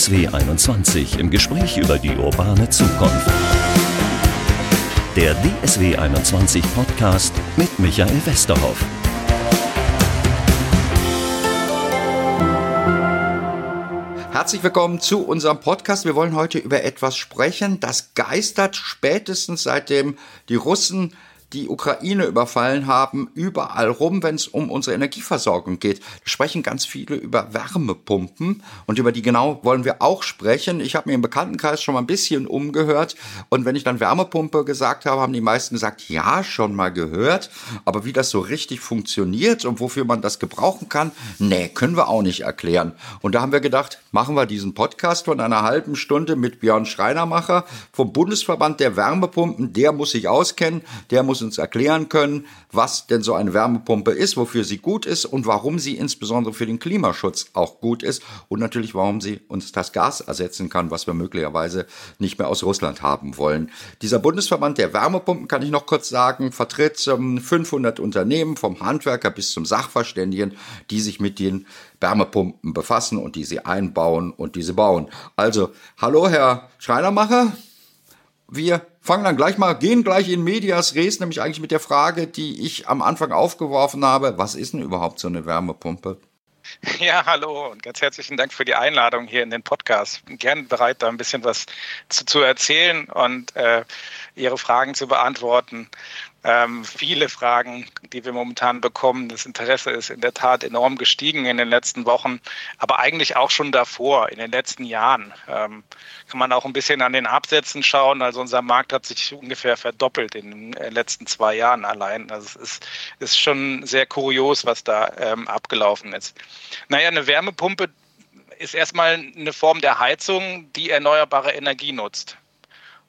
DSW 21 im Gespräch über die urbane Zukunft. Der DSW 21 Podcast mit Michael Westerhoff. Herzlich willkommen zu unserem Podcast. Wir wollen heute über etwas sprechen, das geistert spätestens seitdem die Russen die Ukraine überfallen haben, überall rum, wenn es um unsere Energieversorgung geht. Sprechen ganz viele über Wärmepumpen und über die genau wollen wir auch sprechen. Ich habe mir im Bekanntenkreis schon mal ein bisschen umgehört und wenn ich dann Wärmepumpe gesagt habe, haben die meisten gesagt, ja, schon mal gehört, aber wie das so richtig funktioniert und wofür man das gebrauchen kann, nee, können wir auch nicht erklären. Und da haben wir gedacht, machen wir diesen Podcast von einer halben Stunde mit Björn Schreinermacher vom Bundesverband der Wärmepumpen. Der muss sich auskennen, der muss uns erklären können, was denn so eine Wärmepumpe ist, wofür sie gut ist und warum sie insbesondere für den Klimaschutz auch gut ist und natürlich, warum sie uns das Gas ersetzen kann, was wir möglicherweise nicht mehr aus Russland haben wollen. Dieser Bundesverband der Wärmepumpen, kann ich noch kurz sagen, vertritt 500 Unternehmen vom Handwerker bis zum Sachverständigen, die sich mit den Wärmepumpen befassen und die sie einbauen und diese bauen. Also, hallo Herr Schreinermacher. Wir fangen dann gleich mal, gehen gleich in Medias Res, nämlich eigentlich mit der Frage, die ich am Anfang aufgeworfen habe. Was ist denn überhaupt so eine Wärmepumpe? Ja, hallo und ganz herzlichen Dank für die Einladung hier in den Podcast. Bin gern bereit, da ein bisschen was zu, zu erzählen und äh, Ihre Fragen zu beantworten ähm, viele Fragen, die wir momentan bekommen. Das Interesse ist in der Tat enorm gestiegen in den letzten Wochen, aber eigentlich auch schon davor, in den letzten Jahren. Ähm, kann man auch ein bisschen an den Absätzen schauen. Also unser Markt hat sich ungefähr verdoppelt in den äh, letzten zwei Jahren allein. Also es ist, ist schon sehr kurios, was da ähm, abgelaufen ist. Naja, eine Wärmepumpe ist erstmal eine Form der Heizung, die erneuerbare Energie nutzt.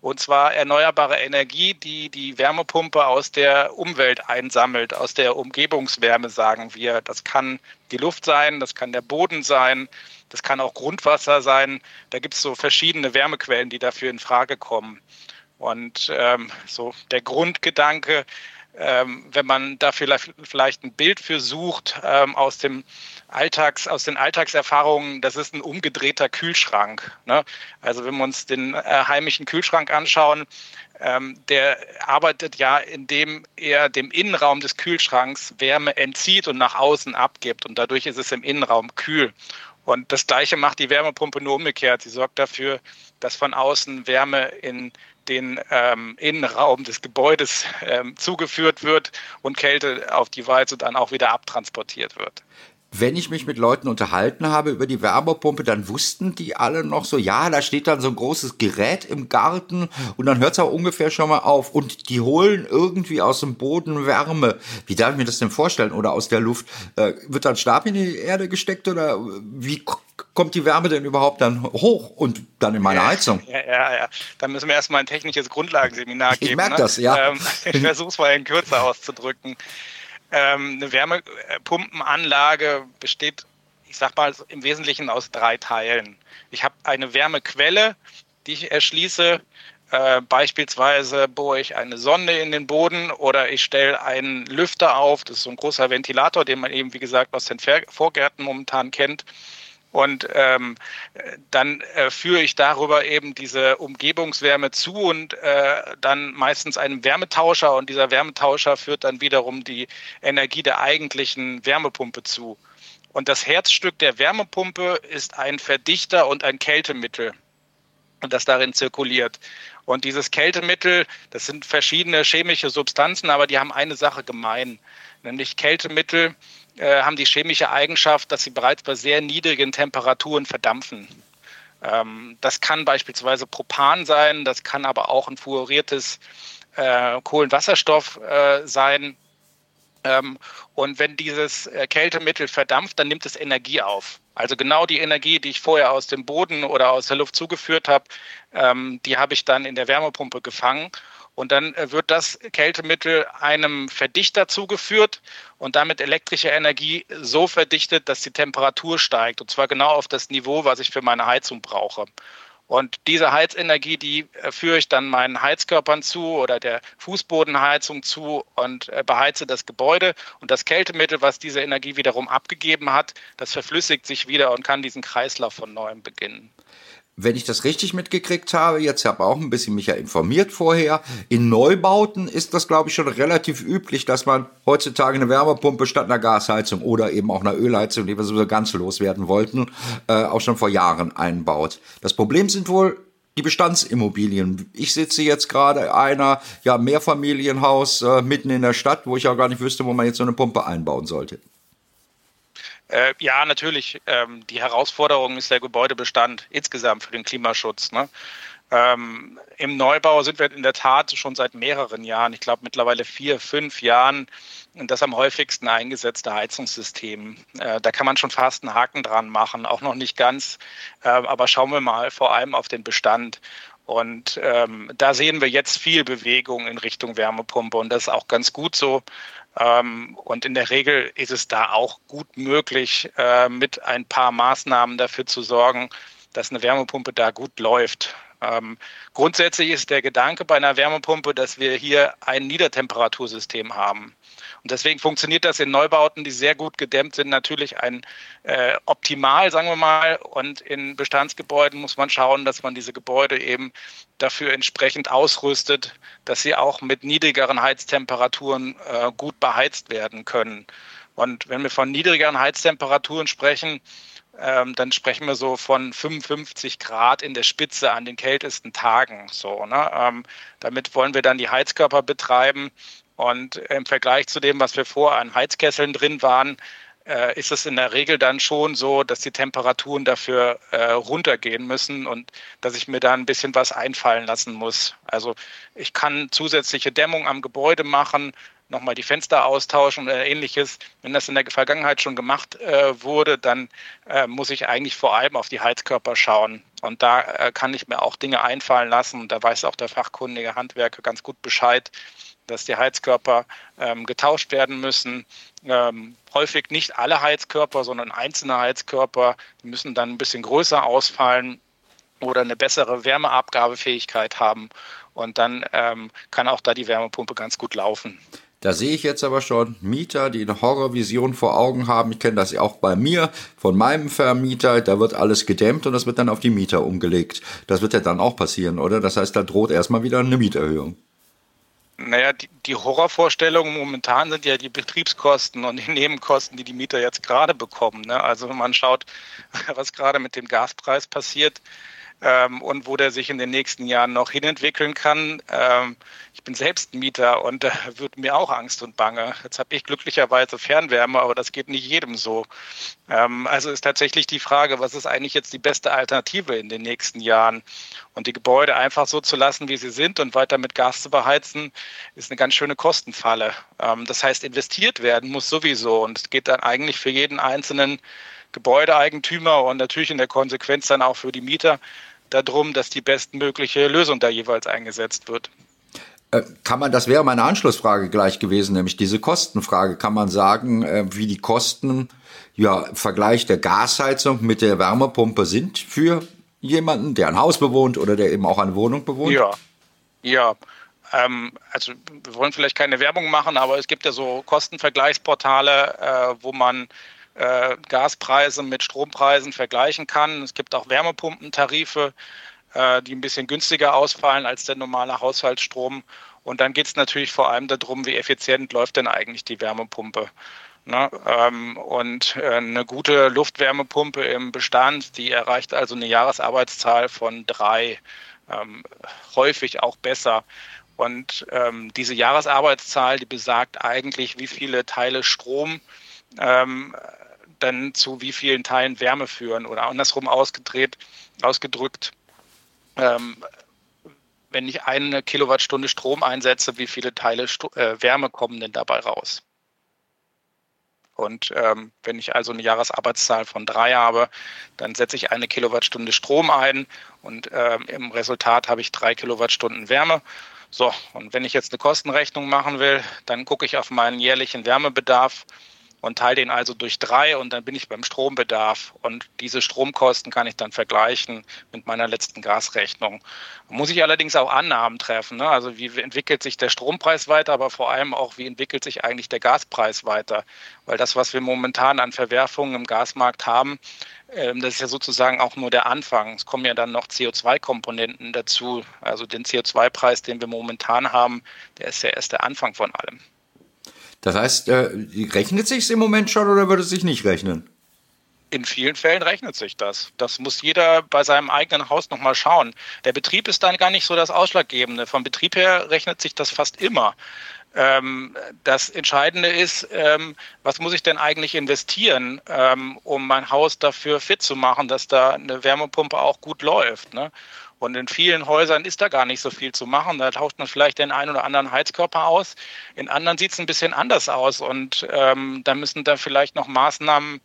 Und zwar erneuerbare Energie, die die Wärmepumpe aus der Umwelt einsammelt, aus der Umgebungswärme, sagen wir. Das kann die Luft sein, das kann der Boden sein, das kann auch Grundwasser sein. Da gibt es so verschiedene Wärmequellen, die dafür in Frage kommen. Und ähm, so der Grundgedanke, ähm, wenn man da vielleicht, ein Bild für sucht ähm, aus dem Alltags, aus den Alltagserfahrungen, das ist ein umgedrehter Kühlschrank. Ne? Also wenn wir uns den äh, heimischen Kühlschrank anschauen, ähm, der arbeitet ja, indem er dem Innenraum des Kühlschranks Wärme entzieht und nach außen abgibt. Und dadurch ist es im Innenraum kühl. Und das Gleiche macht die Wärmepumpe nur umgekehrt. Sie sorgt dafür, dass von außen Wärme in den ähm, Innenraum des Gebäudes ähm, zugeführt wird und Kälte auf die Walze dann auch wieder abtransportiert wird wenn ich mich mit Leuten unterhalten habe über die Wärmepumpe, dann wussten die alle noch so, ja, da steht dann so ein großes Gerät im Garten und dann hört es auch ungefähr schon mal auf und die holen irgendwie aus dem Boden Wärme. Wie darf ich mir das denn vorstellen? Oder aus der Luft? Äh, wird dann Stab in die Erde gesteckt oder wie kommt die Wärme denn überhaupt dann hoch und dann in meine ja, Heizung? Ja, ja, ja. Dann müssen wir erstmal ein technisches Grundlagenseminar geben. Ich merke ne? das, ja. Ähm, ich versuche es mal in Kürze auszudrücken. Ähm, eine Wärmepumpenanlage besteht, ich sag mal, im Wesentlichen aus drei Teilen. Ich habe eine Wärmequelle, die ich erschließe. Äh, beispielsweise bohre ich eine Sonde in den Boden oder ich stelle einen Lüfter auf. Das ist so ein großer Ventilator, den man eben, wie gesagt, aus den Vorgärten momentan kennt. Und ähm, dann äh, führe ich darüber eben diese Umgebungswärme zu und äh, dann meistens einem Wärmetauscher und dieser Wärmetauscher führt dann wiederum die Energie der eigentlichen Wärmepumpe zu. Und das Herzstück der Wärmepumpe ist ein Verdichter und ein Kältemittel, das darin zirkuliert. Und dieses Kältemittel, das sind verschiedene chemische Substanzen, aber die haben eine Sache gemein, nämlich Kältemittel äh, haben die chemische Eigenschaft, dass sie bereits bei sehr niedrigen Temperaturen verdampfen. Ähm, das kann beispielsweise Propan sein, das kann aber auch ein fluoriertes äh, Kohlenwasserstoff äh, sein. Ähm, und wenn dieses äh, Kältemittel verdampft, dann nimmt es Energie auf. Also genau die Energie, die ich vorher aus dem Boden oder aus der Luft zugeführt habe, ähm, die habe ich dann in der Wärmepumpe gefangen und dann äh, wird das Kältemittel einem Verdichter zugeführt und damit elektrische Energie so verdichtet, dass die Temperatur steigt. Und zwar genau auf das Niveau, was ich für meine Heizung brauche. Und diese Heizenergie, die äh, führe ich dann meinen Heizkörpern zu oder der Fußbodenheizung zu und äh, beheize das Gebäude. Und das Kältemittel, was diese Energie wiederum abgegeben hat, das verflüssigt sich wieder und kann diesen Kreislauf von neuem beginnen. Wenn ich das richtig mitgekriegt habe, jetzt habe auch ein bisschen mich ja informiert vorher, in Neubauten ist das, glaube ich, schon relativ üblich, dass man heutzutage eine Wärmepumpe statt einer Gasheizung oder eben auch einer Ölheizung, die wir sowieso ganz loswerden wollten, äh, auch schon vor Jahren einbaut. Das Problem sind wohl die Bestandsimmobilien. Ich sitze jetzt gerade einer ja Mehrfamilienhaus äh, mitten in der Stadt, wo ich auch gar nicht wüsste, wo man jetzt so eine Pumpe einbauen sollte. Äh, ja, natürlich. Ähm, die Herausforderung ist der Gebäudebestand insgesamt für den Klimaschutz. Ne? Ähm, Im Neubau sind wir in der Tat schon seit mehreren Jahren, ich glaube mittlerweile vier, fünf Jahren, das am häufigsten eingesetzte Heizungssystem. Äh, da kann man schon fast einen Haken dran machen, auch noch nicht ganz. Äh, aber schauen wir mal vor allem auf den Bestand. Und ähm, da sehen wir jetzt viel Bewegung in Richtung Wärmepumpe und das ist auch ganz gut so. Ähm, und in der Regel ist es da auch gut möglich, äh, mit ein paar Maßnahmen dafür zu sorgen, dass eine Wärmepumpe da gut läuft. Ähm, grundsätzlich ist der Gedanke bei einer Wärmepumpe, dass wir hier ein Niedertemperatursystem haben. Und deswegen funktioniert das in Neubauten, die sehr gut gedämmt sind, natürlich ein äh, optimal, sagen wir mal. Und in Bestandsgebäuden muss man schauen, dass man diese Gebäude eben dafür entsprechend ausrüstet, dass sie auch mit niedrigeren Heiztemperaturen äh, gut beheizt werden können. Und wenn wir von niedrigeren Heiztemperaturen sprechen, ähm, dann sprechen wir so von 55 Grad in der Spitze an den kältesten Tagen. So, ne? Ähm, damit wollen wir dann die Heizkörper betreiben. Und im Vergleich zu dem, was wir vor an Heizkesseln drin waren, äh, ist es in der Regel dann schon so, dass die Temperaturen dafür äh, runtergehen müssen und dass ich mir da ein bisschen was einfallen lassen muss. Also ich kann zusätzliche Dämmung am Gebäude machen, nochmal die Fenster austauschen oder ähnliches. Wenn das in der Vergangenheit schon gemacht äh, wurde, dann äh, muss ich eigentlich vor allem auf die Heizkörper schauen. Und da äh, kann ich mir auch Dinge einfallen lassen. Und da weiß auch der fachkundige Handwerker ganz gut Bescheid, dass die Heizkörper ähm, getauscht werden müssen. Ähm, häufig nicht alle Heizkörper, sondern einzelne Heizkörper. Müssen dann ein bisschen größer ausfallen oder eine bessere Wärmeabgabefähigkeit haben. Und dann ähm, kann auch da die Wärmepumpe ganz gut laufen. Da sehe ich jetzt aber schon Mieter, die eine Horrorvision vor Augen haben. Ich kenne das ja auch bei mir, von meinem Vermieter. Da wird alles gedämmt und das wird dann auf die Mieter umgelegt. Das wird ja dann auch passieren, oder? Das heißt, da droht erstmal wieder eine Mieterhöhung. Naja, die, die Horrorvorstellungen momentan sind ja die Betriebskosten und die Nebenkosten, die die Mieter jetzt gerade bekommen. Ne? Also wenn man schaut, was gerade mit dem Gaspreis passiert, ähm, und wo der sich in den nächsten Jahren noch hinentwickeln kann. Ähm, ich bin selbst Mieter und da äh, wird mir auch Angst und Bange. Jetzt habe ich glücklicherweise Fernwärme, aber das geht nicht jedem so. Ähm, also ist tatsächlich die Frage, was ist eigentlich jetzt die beste Alternative in den nächsten Jahren? Und die Gebäude einfach so zu lassen, wie sie sind und weiter mit Gas zu beheizen, ist eine ganz schöne Kostenfalle. Ähm, das heißt, investiert werden muss sowieso und es geht dann eigentlich für jeden einzelnen Gebäudeeigentümer und natürlich in der Konsequenz dann auch für die Mieter darum, dass die bestmögliche Lösung da jeweils eingesetzt wird. Äh, kann man, das wäre meine Anschlussfrage gleich gewesen, nämlich diese Kostenfrage. Kann man sagen, äh, wie die Kosten ja, im Vergleich der Gasheizung mit der Wärmepumpe sind für jemanden, der ein Haus bewohnt oder der eben auch eine Wohnung bewohnt? Ja, ja. Ähm, also wir wollen vielleicht keine Werbung machen, aber es gibt ja so Kostenvergleichsportale, äh, wo man äh, Gaspreise mit Strompreisen vergleichen kann. Es gibt auch Wärmepumpentarife, äh, die ein bisschen günstiger ausfallen als der normale Haushaltsstrom. Und dann geht es natürlich vor allem darum, wie effizient läuft denn eigentlich die Wärmepumpe. Ne? Ähm, und äh, eine gute Luftwärmepumpe im Bestand, die erreicht also eine Jahresarbeitszahl von drei, ähm, häufig auch besser. Und ähm, diese Jahresarbeitszahl, die besagt eigentlich, wie viele Teile Strom ähm, dann zu wie vielen Teilen Wärme führen oder andersrum ausgedreht, ausgedrückt, ähm, wenn ich eine Kilowattstunde Strom einsetze, wie viele Teile Sto äh, Wärme kommen denn dabei raus? Und ähm, wenn ich also eine Jahresarbeitszahl von drei habe, dann setze ich eine Kilowattstunde Strom ein und ähm, im Resultat habe ich drei Kilowattstunden Wärme. So, und wenn ich jetzt eine Kostenrechnung machen will, dann gucke ich auf meinen jährlichen Wärmebedarf und teile den also durch drei und dann bin ich beim Strombedarf. Und diese Stromkosten kann ich dann vergleichen mit meiner letzten Gasrechnung. Muss ich allerdings auch Annahmen treffen. Ne? Also wie entwickelt sich der Strompreis weiter, aber vor allem auch, wie entwickelt sich eigentlich der Gaspreis weiter? Weil das, was wir momentan an Verwerfungen im Gasmarkt haben, ähm, das ist ja sozusagen auch nur der Anfang. Es kommen ja dann noch CO2-Komponenten dazu. Also den CO2-Preis, den wir momentan haben, der ist ja erst der Anfang von allem. Das heißt, äh, rechnet sich im Moment schon oder würde es sich nicht rechnen? In vielen Fällen rechnet sich das. Das muss jeder bei seinem eigenen Haus nochmal schauen. Der Betrieb ist dann gar nicht so das Ausschlaggebende. Vom Betrieb her rechnet sich das fast immer. Ähm, das Entscheidende ist, ähm, was muss ich denn eigentlich investieren, ähm, um mein Haus dafür fit zu machen, dass da eine Wärmepumpe auch gut läuft. Ne? Und in vielen Häusern ist da gar nicht so viel zu machen. Da tauscht man vielleicht den einen oder anderen Heizkörper aus. In anderen sieht es ein bisschen anders aus. Und ähm, da müssen da vielleicht noch Maßnahmen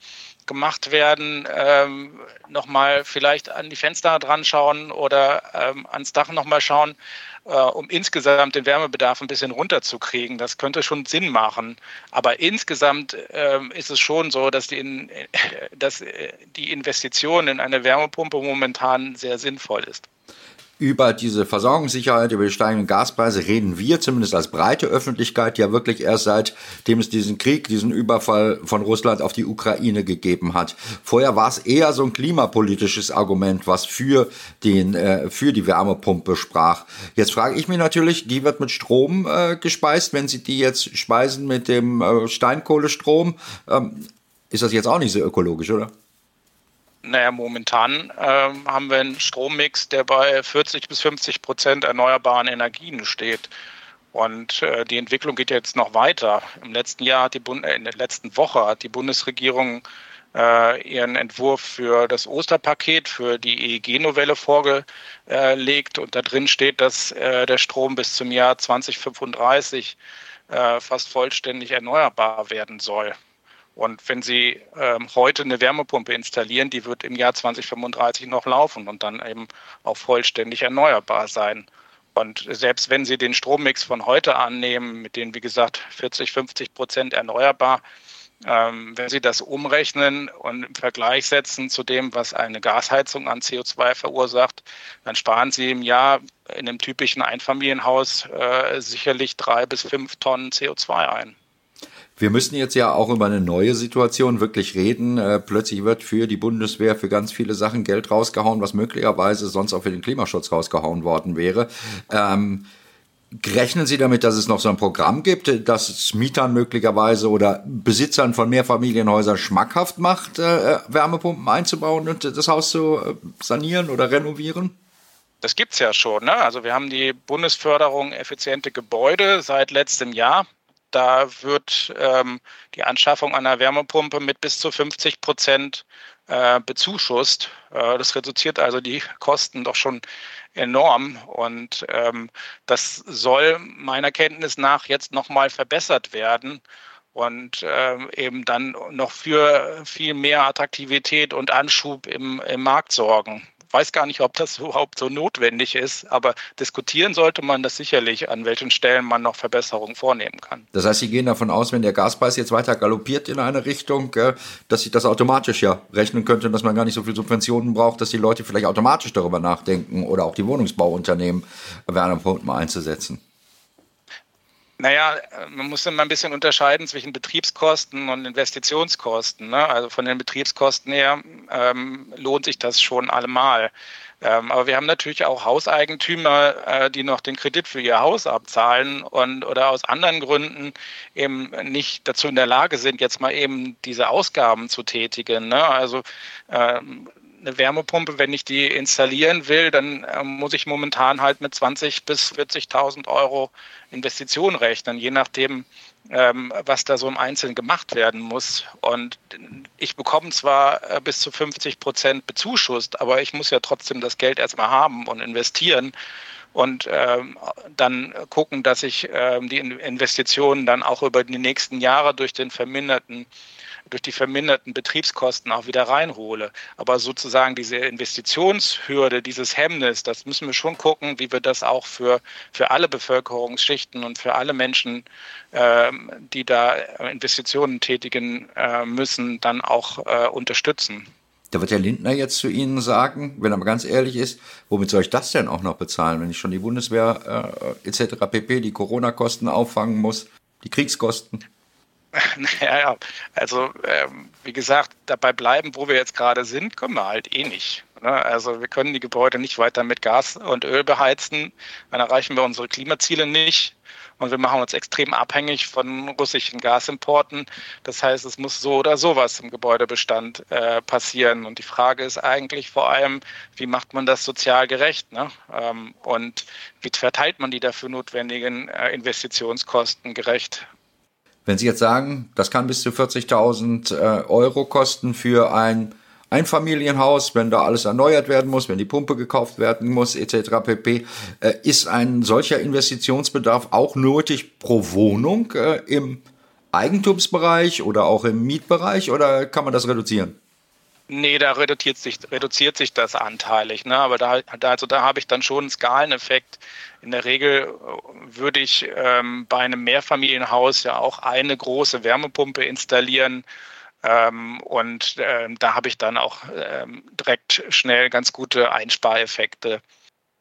gemacht werden, ähm, nochmal vielleicht an die Fenster dran schauen oder ähm, ans Dach nochmal schauen, äh, um insgesamt den Wärmebedarf ein bisschen runterzukriegen. Das könnte schon Sinn machen. Aber insgesamt ähm, ist es schon so, dass die, in, dass äh, die Investition in eine Wärmepumpe momentan sehr sinnvoll ist. Über diese Versorgungssicherheit, über die steigenden Gaspreise reden wir zumindest als breite Öffentlichkeit ja wirklich erst seitdem es diesen Krieg, diesen Überfall von Russland auf die Ukraine gegeben hat. Vorher war es eher so ein klimapolitisches Argument, was für den äh, für die Wärmepumpe sprach. Jetzt frage ich mich natürlich, die wird mit Strom äh, gespeist, wenn Sie die jetzt speisen mit dem äh, Steinkohlestrom, ähm, ist das jetzt auch nicht so ökologisch, oder? Naja, momentan äh, haben wir einen Strommix, der bei 40 bis 50 Prozent erneuerbaren Energien steht. Und äh, die Entwicklung geht jetzt noch weiter. Im letzten Jahr hat die Bund äh, in der letzten Woche hat die Bundesregierung äh, ihren Entwurf für das Osterpaket, für die EEG-Novelle vorgelegt. Und da drin steht, dass äh, der Strom bis zum Jahr 2035 äh, fast vollständig erneuerbar werden soll. Und wenn Sie ähm, heute eine Wärmepumpe installieren, die wird im Jahr 2035 noch laufen und dann eben auch vollständig erneuerbar sein. Und selbst wenn Sie den Strommix von heute annehmen, mit den, wie gesagt, 40, 50 Prozent erneuerbar, ähm, wenn Sie das umrechnen und im Vergleich setzen zu dem, was eine Gasheizung an CO2 verursacht, dann sparen Sie im Jahr in einem typischen Einfamilienhaus äh, sicherlich drei bis fünf Tonnen CO2 ein. Wir müssen jetzt ja auch über eine neue Situation wirklich reden. Äh, plötzlich wird für die Bundeswehr für ganz viele Sachen Geld rausgehauen, was möglicherweise sonst auch für den Klimaschutz rausgehauen worden wäre. Ähm, Rechnen Sie damit, dass es noch so ein Programm gibt, das es Mietern möglicherweise oder Besitzern von Mehrfamilienhäusern schmackhaft macht, äh, Wärmepumpen einzubauen und das Haus zu äh, sanieren oder renovieren? Das gibt's ja schon. Ne? Also wir haben die Bundesförderung effiziente Gebäude seit letztem Jahr. Da wird ähm, die Anschaffung einer Wärmepumpe mit bis zu 50 Prozent äh, bezuschusst. Äh, das reduziert also die Kosten doch schon enorm. Und ähm, das soll meiner Kenntnis nach jetzt nochmal verbessert werden und ähm, eben dann noch für viel mehr Attraktivität und Anschub im, im Markt sorgen weiß gar nicht, ob das überhaupt so notwendig ist, aber diskutieren sollte man das sicherlich, an welchen Stellen man noch Verbesserungen vornehmen kann. Das heißt, Sie gehen davon aus, wenn der Gaspreis jetzt weiter galoppiert in eine Richtung, dass sich das automatisch ja rechnen könnte, dass man gar nicht so viel Subventionen braucht, dass die Leute vielleicht automatisch darüber nachdenken oder auch die Wohnungsbauunternehmen Wärmepumpen einzusetzen. Naja, man muss immer ein bisschen unterscheiden zwischen Betriebskosten und Investitionskosten. Ne? Also von den Betriebskosten her ähm, lohnt sich das schon allemal. Ähm, aber wir haben natürlich auch Hauseigentümer, äh, die noch den Kredit für ihr Haus abzahlen und oder aus anderen Gründen eben nicht dazu in der Lage sind, jetzt mal eben diese Ausgaben zu tätigen. Ne? Also ähm, eine Wärmepumpe, wenn ich die installieren will, dann äh, muss ich momentan halt mit 20 bis 40.000 Euro Investitionen rechnen, je nachdem, ähm, was da so im Einzelnen gemacht werden muss. Und ich bekomme zwar äh, bis zu 50 Prozent bezuschusst, aber ich muss ja trotzdem das Geld erstmal haben und investieren. und ähm, dann gucken, dass ich ähm, die Investitionen dann auch über die nächsten Jahre durch den verminderten durch die verminderten Betriebskosten auch wieder reinhole. Aber sozusagen diese Investitionshürde, dieses Hemmnis, das müssen wir schon gucken, wie wir das auch für, für alle Bevölkerungsschichten und für alle Menschen, äh, die da Investitionen tätigen äh, müssen, dann auch äh, unterstützen. Da wird der Lindner jetzt zu Ihnen sagen, wenn er mal ganz ehrlich ist, womit soll ich das denn auch noch bezahlen, wenn ich schon die Bundeswehr äh, etc. pp. die Corona-Kosten auffangen muss, die Kriegskosten? Naja, also ähm, wie gesagt, dabei bleiben, wo wir jetzt gerade sind, können wir halt eh nicht. Ne? Also wir können die Gebäude nicht weiter mit Gas und Öl beheizen, dann erreichen wir unsere Klimaziele nicht. Und wir machen uns extrem abhängig von russischen Gasimporten. Das heißt, es muss so oder sowas im Gebäudebestand äh, passieren. Und die Frage ist eigentlich vor allem, wie macht man das sozial gerecht? Ne? Ähm, und wie verteilt man die dafür notwendigen äh, Investitionskosten gerecht? Wenn Sie jetzt sagen, das kann bis zu 40.000 äh, Euro kosten für ein Einfamilienhaus, wenn da alles erneuert werden muss, wenn die Pumpe gekauft werden muss, etc. pp. Äh, ist ein solcher Investitionsbedarf auch nötig pro Wohnung äh, im Eigentumsbereich oder auch im Mietbereich oder kann man das reduzieren? Nee, da reduziert sich, reduziert sich das anteilig. Ne? Aber da, also da habe ich dann schon einen Skaleneffekt. In der Regel äh, würde ich ähm, bei einem Mehrfamilienhaus ja auch eine große Wärmepumpe installieren. Ähm, und ähm, da habe ich dann auch ähm, direkt schnell ganz gute Einspareffekte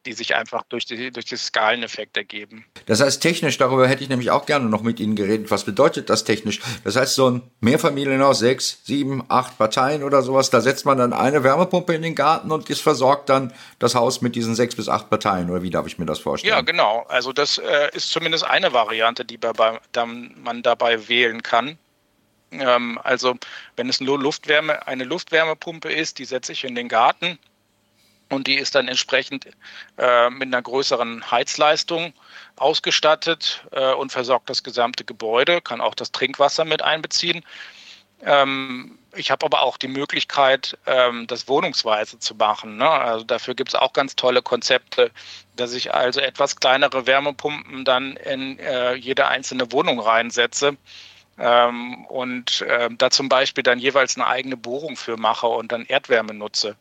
die sich einfach durch, die, durch den Skaleneffekt ergeben. Das heißt, technisch, darüber hätte ich nämlich auch gerne noch mit Ihnen geredet. Was bedeutet das technisch? Das heißt, so ein Mehrfamilienhaus, sechs, sieben, acht Parteien oder sowas, da setzt man dann eine Wärmepumpe in den Garten und es versorgt dann das Haus mit diesen sechs bis acht Parteien. Oder wie darf ich mir das vorstellen? Ja, genau. Also das äh, ist zumindest eine Variante, die bei, man dabei wählen kann. Ähm, also wenn es nur Luftwärme, eine Luftwärmepumpe ist, die setze ich in den Garten und die ist dann entsprechend äh, mit einer größeren Heizleistung ausgestattet äh, und versorgt das gesamte Gebäude, kann auch das Trinkwasser mit einbeziehen. Ähm, ich habe aber auch die Möglichkeit, ähm, das wohnungsweise zu machen. Ne? Also dafür gibt es auch ganz tolle Konzepte, dass ich also etwas kleinere Wärmepumpen dann in äh, jede einzelne Wohnung reinsetze. Ähm, und äh, da zum Beispiel dann jeweils eine eigene Bohrung für mache und dann Erdwärme nutze.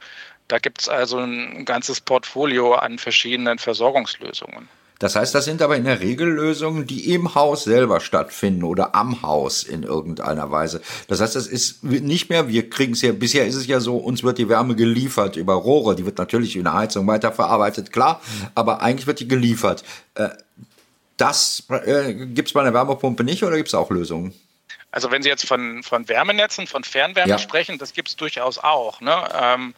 Da gibt es also ein ganzes Portfolio an verschiedenen Versorgungslösungen. Das heißt, das sind aber in der Regel Lösungen, die im Haus selber stattfinden oder am Haus in irgendeiner Weise. Das heißt, das ist nicht mehr, wir kriegen es ja, bisher ist es ja so, uns wird die Wärme geliefert über Rohre, die wird natürlich in der Heizung weiterverarbeitet, klar, aber eigentlich wird die geliefert. Äh, das äh, gibt es bei einer Wärmepumpe nicht oder gibt es auch Lösungen? Also wenn Sie jetzt von, von Wärmenetzen, von Fernwärme ja. sprechen, das gibt es durchaus auch. Ne? Ähm,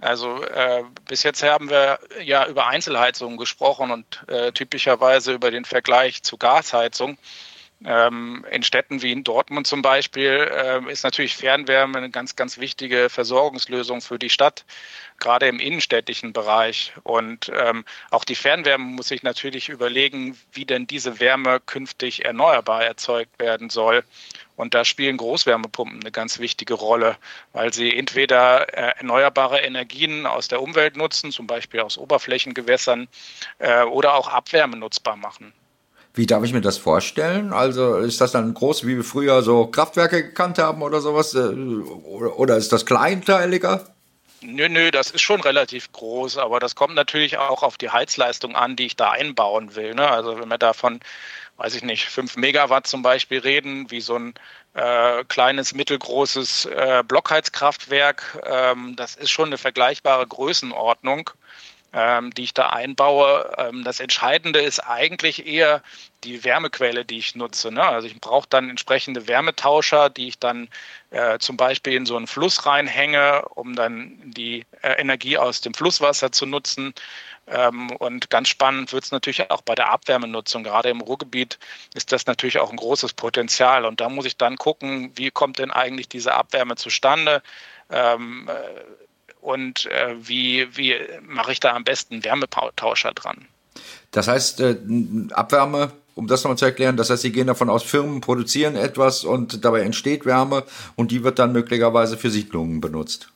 also äh, bis jetzt haben wir ja über Einzelheizungen gesprochen und äh, typischerweise über den Vergleich zu Gasheizung. Ähm, in Städten wie in Dortmund zum Beispiel äh, ist natürlich Fernwärme eine ganz, ganz wichtige Versorgungslösung für die Stadt, gerade im innenstädtischen Bereich. Und ähm, auch die Fernwärme muss sich natürlich überlegen, wie denn diese Wärme künftig erneuerbar erzeugt werden soll. Und da spielen Großwärmepumpen eine ganz wichtige Rolle, weil sie entweder äh, erneuerbare Energien aus der Umwelt nutzen, zum Beispiel aus Oberflächengewässern, äh, oder auch Abwärme nutzbar machen. Wie darf ich mir das vorstellen? Also ist das dann groß, wie wir früher so Kraftwerke gekannt haben oder sowas? Äh, oder ist das kleinteiliger? Nö, nö, das ist schon relativ groß, aber das kommt natürlich auch auf die Heizleistung an, die ich da einbauen will. Ne? Also wenn wir davon weiß ich nicht, 5 Megawatt zum Beispiel reden, wie so ein äh, kleines, mittelgroßes äh, Blockheizkraftwerk. Ähm, das ist schon eine vergleichbare Größenordnung, ähm, die ich da einbaue. Ähm, das Entscheidende ist eigentlich eher die Wärmequelle, die ich nutze. Ne? Also ich brauche dann entsprechende Wärmetauscher, die ich dann äh, zum Beispiel in so einen Fluss reinhänge, um dann die äh, Energie aus dem Flusswasser zu nutzen. Ähm, und ganz spannend wird es natürlich auch bei der Abwärmenutzung. Gerade im Ruhrgebiet ist das natürlich auch ein großes Potenzial. Und da muss ich dann gucken, wie kommt denn eigentlich diese Abwärme zustande? Ähm, äh, und äh, wie, wie mache ich da am besten Wärmetauscher dran? Das heißt, äh, Abwärme, um das nochmal zu erklären, das heißt, Sie gehen davon aus, Firmen produzieren etwas und dabei entsteht Wärme und die wird dann möglicherweise für Siedlungen benutzt.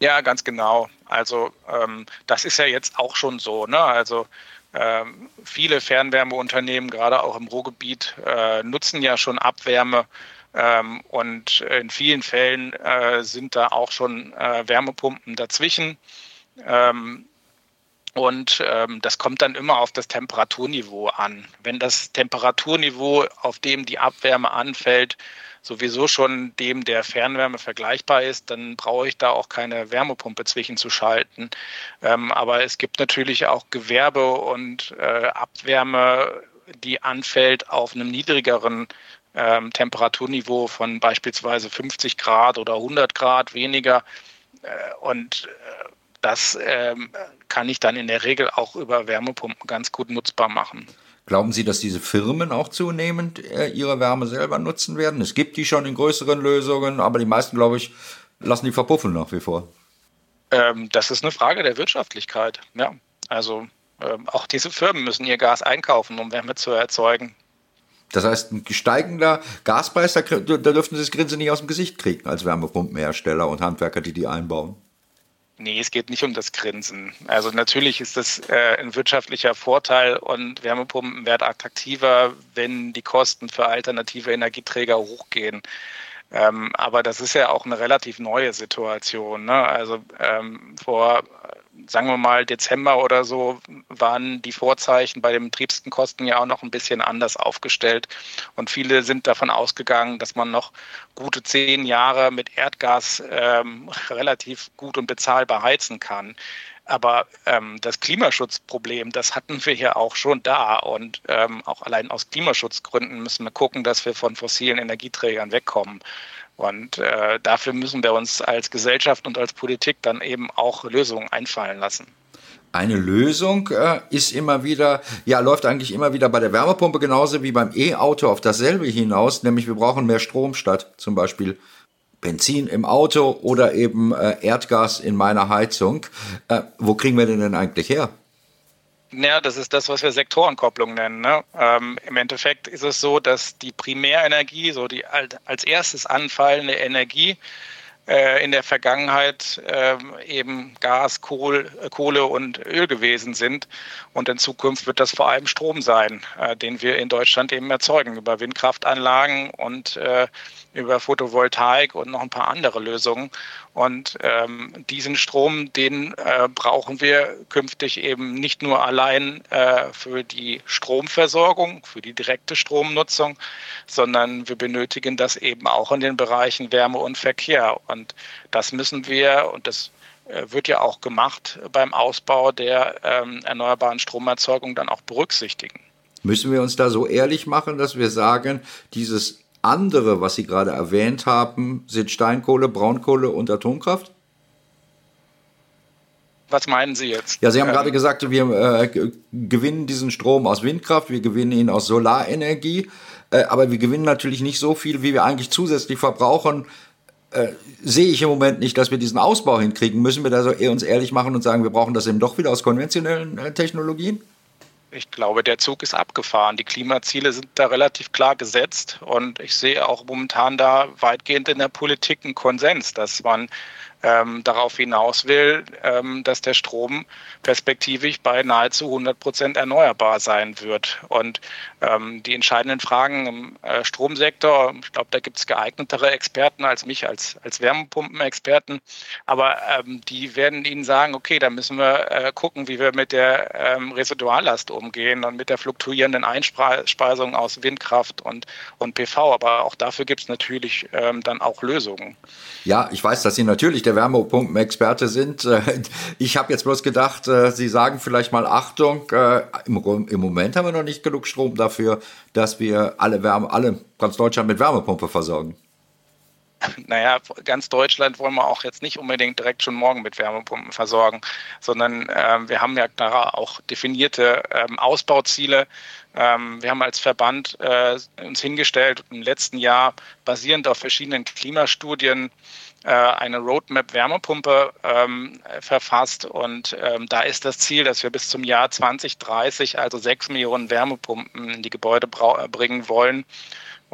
Ja, ganz genau. Also ähm, das ist ja jetzt auch schon so. Ne? Also ähm, viele Fernwärmeunternehmen, gerade auch im Ruhrgebiet, äh, nutzen ja schon Abwärme. Ähm, und in vielen Fällen äh, sind da auch schon äh, Wärmepumpen dazwischen. Ähm, und ähm, das kommt dann immer auf das Temperaturniveau an. Wenn das Temperaturniveau, auf dem die Abwärme anfällt, sowieso schon dem der Fernwärme vergleichbar ist, dann brauche ich da auch keine Wärmepumpe zwischenzuschalten. Ähm, aber es gibt natürlich auch Gewerbe und äh, Abwärme, die anfällt auf einem niedrigeren ähm, Temperaturniveau von beispielsweise 50 Grad oder 100 Grad weniger. Äh, und äh, das ähm, kann ich dann in der Regel auch über Wärmepumpen ganz gut nutzbar machen. Glauben Sie, dass diese Firmen auch zunehmend äh, ihre Wärme selber nutzen werden? Es gibt die schon in größeren Lösungen, aber die meisten, glaube ich, lassen die verpuffen nach wie vor. Ähm, das ist eine Frage der Wirtschaftlichkeit. Ja, also ähm, auch diese Firmen müssen ihr Gas einkaufen, um Wärme zu erzeugen. Das heißt, ein steigender Gaspreis, da, da dürften Sie das Grinsen nicht aus dem Gesicht kriegen als Wärmepumpenhersteller und Handwerker, die die einbauen. Nee, es geht nicht um das Grinsen. Also natürlich ist das äh, ein wirtschaftlicher Vorteil und Wärmepumpen werden attraktiver, wenn die Kosten für alternative Energieträger hochgehen. Ähm, aber das ist ja auch eine relativ neue Situation. Ne? Also ähm, vor sagen wir mal, Dezember oder so waren die Vorzeichen bei den Betriebskosten ja auch noch ein bisschen anders aufgestellt. Und viele sind davon ausgegangen, dass man noch gute zehn Jahre mit Erdgas ähm, relativ gut und bezahlbar heizen kann. Aber ähm, das Klimaschutzproblem, das hatten wir ja auch schon da. Und ähm, auch allein aus Klimaschutzgründen müssen wir gucken, dass wir von fossilen Energieträgern wegkommen. Und äh, dafür müssen wir uns als Gesellschaft und als Politik dann eben auch Lösungen einfallen lassen. Eine Lösung äh, ist immer wieder, ja, läuft eigentlich immer wieder bei der Wärmepumpe genauso wie beim E-Auto auf dasselbe hinaus, nämlich wir brauchen mehr Strom statt zum Beispiel Benzin im Auto oder eben äh, Erdgas in meiner Heizung. Äh, wo kriegen wir den denn eigentlich her? Ja, das ist das, was wir Sektorenkopplung nennen. Ne? Ähm, Im Endeffekt ist es so, dass die Primärenergie, so die als erstes anfallende Energie, äh, in der Vergangenheit äh, eben Gas, Kohl, Kohle und Öl gewesen sind. Und in Zukunft wird das vor allem Strom sein, äh, den wir in Deutschland eben erzeugen über Windkraftanlagen und äh, über Photovoltaik und noch ein paar andere Lösungen. Und ähm, diesen Strom, den äh, brauchen wir künftig eben nicht nur allein äh, für die Stromversorgung, für die direkte Stromnutzung, sondern wir benötigen das eben auch in den Bereichen Wärme und Verkehr. Und das müssen wir, und das äh, wird ja auch gemacht beim Ausbau der ähm, erneuerbaren Stromerzeugung dann auch berücksichtigen. Müssen wir uns da so ehrlich machen, dass wir sagen, dieses andere, was Sie gerade erwähnt haben, sind Steinkohle, Braunkohle und Atomkraft? Was meinen Sie jetzt? Ja, Sie haben ähm, gerade gesagt, wir äh, gewinnen diesen Strom aus Windkraft, wir gewinnen ihn aus Solarenergie, äh, aber wir gewinnen natürlich nicht so viel, wie wir eigentlich zusätzlich verbrauchen. Äh, sehe ich im Moment nicht, dass wir diesen Ausbau hinkriegen. Müssen wir da so uns ehrlich machen und sagen, wir brauchen das eben doch wieder aus konventionellen äh, Technologien? Ich glaube, der Zug ist abgefahren. Die Klimaziele sind da relativ klar gesetzt und ich sehe auch momentan da weitgehend in der Politik einen Konsens, dass man ähm, darauf hinaus will, ähm, dass der Strom perspektivisch bei nahezu 100 Prozent erneuerbar sein wird. Und ähm, die entscheidenden Fragen im äh, Stromsektor, ich glaube, da gibt es geeignetere Experten als mich, als, als Wärmepumpenexperten, aber ähm, die werden Ihnen sagen, okay, da müssen wir äh, gucken, wie wir mit der ähm, Residuallast umgehen und mit der fluktuierenden Einspeisung aus Windkraft und, und PV. Aber auch dafür gibt es natürlich ähm, dann auch Lösungen. Ja, ich weiß, dass Sie natürlich der Wärmepumpenexperte sind. Äh, ich habe jetzt bloß gedacht, äh, Sie sagen vielleicht mal Achtung, äh, im, Moment haben wir noch nicht genug Strom dafür, dass wir alle Wärme, alle ganz Deutschland mit Wärmepumpe versorgen. Naja, ganz Deutschland wollen wir auch jetzt nicht unbedingt direkt schon morgen mit Wärmepumpen versorgen, sondern äh, wir haben ja da auch definierte ähm, Ausbauziele. Ähm, wir haben als Verband äh, uns hingestellt im letzten Jahr basierend auf verschiedenen Klimastudien eine Roadmap Wärmepumpe ähm, verfasst und ähm, da ist das Ziel, dass wir bis zum Jahr 2030 also sechs Millionen Wärmepumpen in die Gebäude bringen wollen.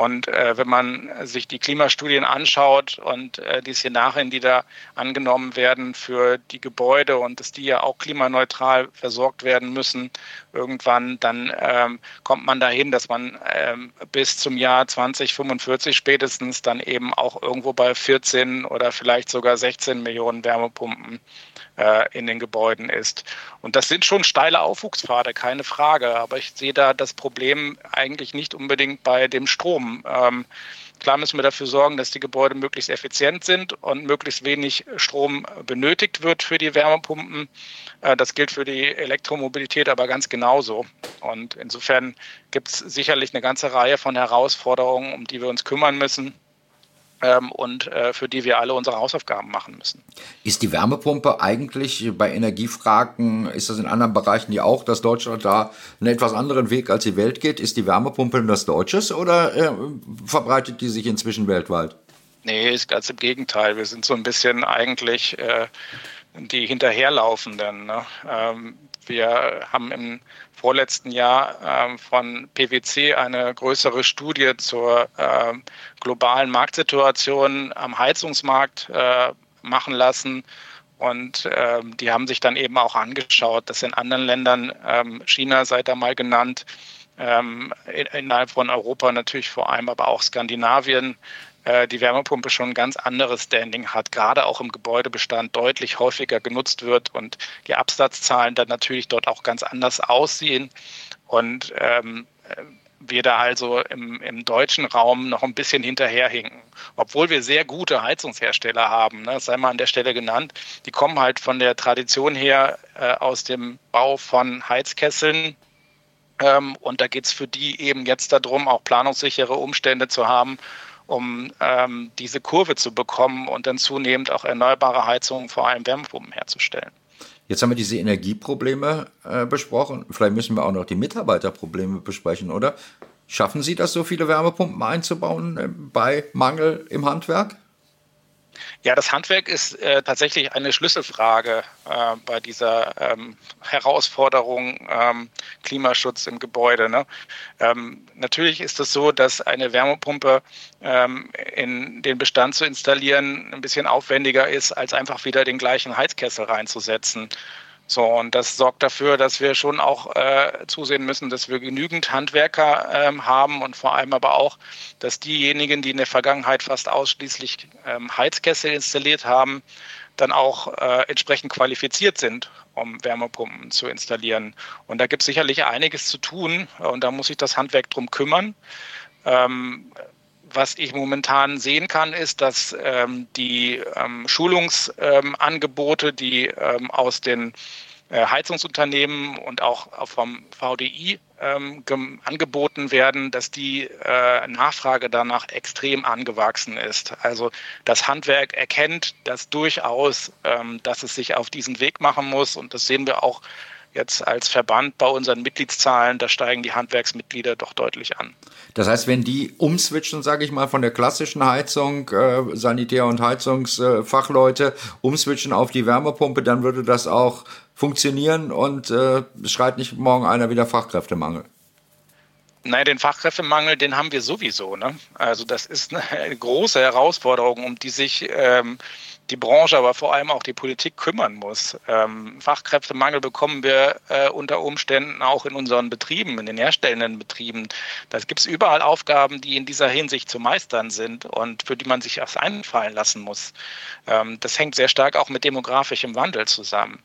Und äh, wenn man sich die Klimastudien anschaut und äh, die Szenarien, die da angenommen werden für die Gebäude und dass die ja auch klimaneutral versorgt werden müssen, irgendwann, dann ähm, kommt man dahin, dass man ähm, bis zum Jahr 2045 spätestens dann eben auch irgendwo bei 14 oder vielleicht sogar 16 Millionen Wärmepumpen äh, in den Gebäuden ist. Und das sind schon steile Aufwuchspfade, keine Frage. Aber ich sehe da das Problem eigentlich nicht unbedingt bei dem Strom. Ähm, Klar müssen wir dafür sorgen, dass die Gebäude möglichst effizient sind und möglichst wenig Strom benötigt wird für die Wärmepumpen. Äh, das gilt für die Elektromobilität aber ganz genauso. Und insofern gibt es sicherlich eine ganze Reihe von Herausforderungen, um die wir uns kümmern müssen ähm, und äh, für die wir alle unsere Hausaufgaben machen müssen. Ist die Wärmepumpe eigentlich bei Energiefragen, ist das in anderen Bereichen ja auch, dass Deutschland da einen etwas anderen Weg als die Welt geht? Ist die Wärmepumpe das Deutsches oder äh, verbreitet die sich inzwischen weltweit? Nee, ist ganz im Gegenteil. Wir sind so ein bisschen eigentlich äh, die Hinterherlaufenden. Ne? Ähm, wir haben im vorletzten Jahr ähm, von PwC eine größere Studie zur äh, globalen Marktsituation am Heizungsmarkt äh, machen lassen. Und ähm, die haben sich dann eben auch angeschaut, dass in anderen Ländern, ähm, China seid da mal genannt, ähm, innerhalb von Europa natürlich vor allem, aber auch Skandinavien, die Wärmepumpe schon ein ganz anderes Standing hat, gerade auch im Gebäudebestand deutlich häufiger genutzt wird und die Absatzzahlen dann natürlich dort auch ganz anders aussehen. Und ähm, wir da also im, im, deutschen Raum noch ein bisschen hinterherhinken. Obwohl wir sehr gute Heizungshersteller haben, ne, das sei mal an der Stelle genannt, die kommen halt von der Tradition her äh, aus dem Bau von Heizkesseln. Ähm, und da geht es für die eben jetzt darum, auch planungssichere Umstände zu haben um ähm, diese Kurve zu bekommen und dann zunehmend auch erneuerbare Heizungen, vor allem Wärmepumpen herzustellen. Jetzt haben wir diese Energieprobleme äh, besprochen. Vielleicht müssen wir auch noch die Mitarbeiterprobleme besprechen, oder? Schaffen Sie das, so viele Wärmepumpen einzubauen äh, bei Mangel im Handwerk? Ja, das Handwerk ist äh, tatsächlich eine Schlüsselfrage äh, bei dieser ähm, Herausforderung ähm, Klimaschutz im Gebäude. Ne? Ähm, natürlich ist es so, dass eine Wärmepumpe ähm, in den Bestand zu installieren ein bisschen aufwendiger ist, als einfach wieder den gleichen Heizkessel reinzusetzen. So, und das sorgt dafür, dass wir schon auch äh, zusehen müssen, dass wir genügend Handwerker ähm, haben und vor allem aber auch, dass diejenigen, die in der Vergangenheit fast ausschließlich ähm, Heizkessel installiert haben, dann auch äh, entsprechend qualifiziert sind, um Wärmepumpen zu installieren. Und da gibt es sicherlich einiges zu tun und da muss sich das Handwerk drum kümmern. Ähm, was ich momentan sehen kann, ist, dass ähm, die ähm, Schulungsangebote, ähm, die ähm, aus den äh, Heizungsunternehmen und auch vom VDI ähm, angeboten werden, dass die äh, Nachfrage danach extrem angewachsen ist. Also das Handwerk erkennt das durchaus, dass es sich auf diesen Weg machen muss und das sehen wir auch jetzt als Verband bei unseren Mitgliedszahlen, da steigen die Handwerksmitglieder doch deutlich an. Das heißt, wenn die umswitchen, sage ich mal, von der klassischen Heizung, äh, Sanitär- und Heizungsfachleute, äh, umswitchen auf die Wärmepumpe, dann würde das auch funktionieren und äh, schreit nicht morgen einer wieder Fachkräftemangel. Nein, den Fachkräftemangel, den haben wir sowieso. Ne? Also das ist eine große Herausforderung, um die sich ähm, die Branche, aber vor allem auch die Politik kümmern muss. Ähm, Fachkräftemangel bekommen wir äh, unter Umständen auch in unseren Betrieben, in den herstellenden Betrieben. Da gibt es überall Aufgaben, die in dieser Hinsicht zu meistern sind und für die man sich was einfallen lassen muss. Ähm, das hängt sehr stark auch mit demografischem Wandel zusammen.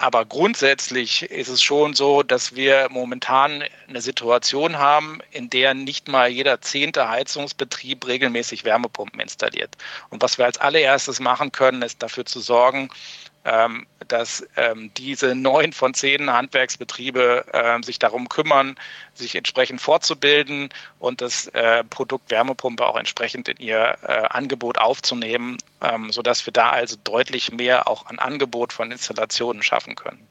Aber grundsätzlich ist es schon so, dass wir momentan eine Situation haben, in der nicht mal jeder zehnte Heizungsbetrieb regelmäßig Wärmepumpen installiert. Und was wir als allererstes machen können, ist dafür zu sorgen, dass ähm, diese neun von zehn Handwerksbetriebe ähm, sich darum kümmern, sich entsprechend fortzubilden und das äh, Produkt Wärmepumpe auch entsprechend in ihr äh, Angebot aufzunehmen, sodass wir da also deutlich mehr auch an Angebot von Installationen schaffen können.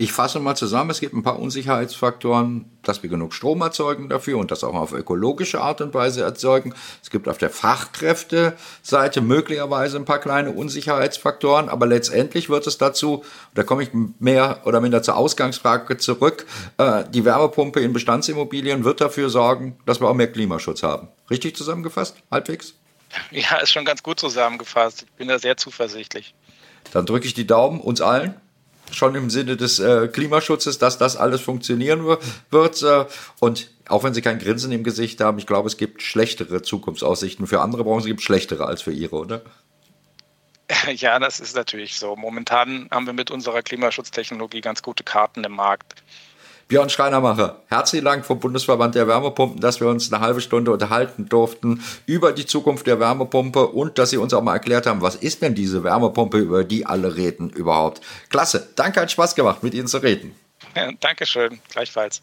Ich fasse mal zusammen, es gibt ein paar Unsicherheitsfaktoren, dass wir genug Strom erzeugen dafür und das auch auf ökologische Art und Weise erzeugen. Es gibt auf der Fachkräfteseite möglicherweise ein paar kleine Unsicherheitsfaktoren, aber letztendlich wird es dazu, da komme ich mehr oder minder zur Ausgangsfrage zurück, äh, die Wärmepumpe in Bestandsimmobilien wird dafür sorgen, dass wir auch mehr Klimaschutz haben. Richtig zusammengefasst? Halbwegs? Ja, ist schon ganz gut zusammengefasst. Ich bin da sehr zuversichtlich. Dann drücke ich die Daumen uns allen schon im Sinne des äh, Klimaschutzes, dass das alles funktionieren wird. Äh, und auch wenn Sie kein Grinsen im Gesicht haben, ich glaube, es gibt schlechtere Zukunftsaussichten. Für andere Branchen gibt es schlechtere als für Ihre, oder? Ja, das ist natürlich so. Momentan haben wir mit unserer Klimaschutztechnologie ganz gute Karten im Markt. Björn Schreinermacher, herzlichen Dank vom Bundesverband der Wärmepumpen, dass wir uns eine halbe Stunde unterhalten durften über die Zukunft der Wärmepumpe und dass Sie uns auch mal erklärt haben, was ist denn diese Wärmepumpe, über die alle reden überhaupt. Klasse, danke, hat Spaß gemacht, mit Ihnen zu reden. Ja, Dankeschön, gleichfalls.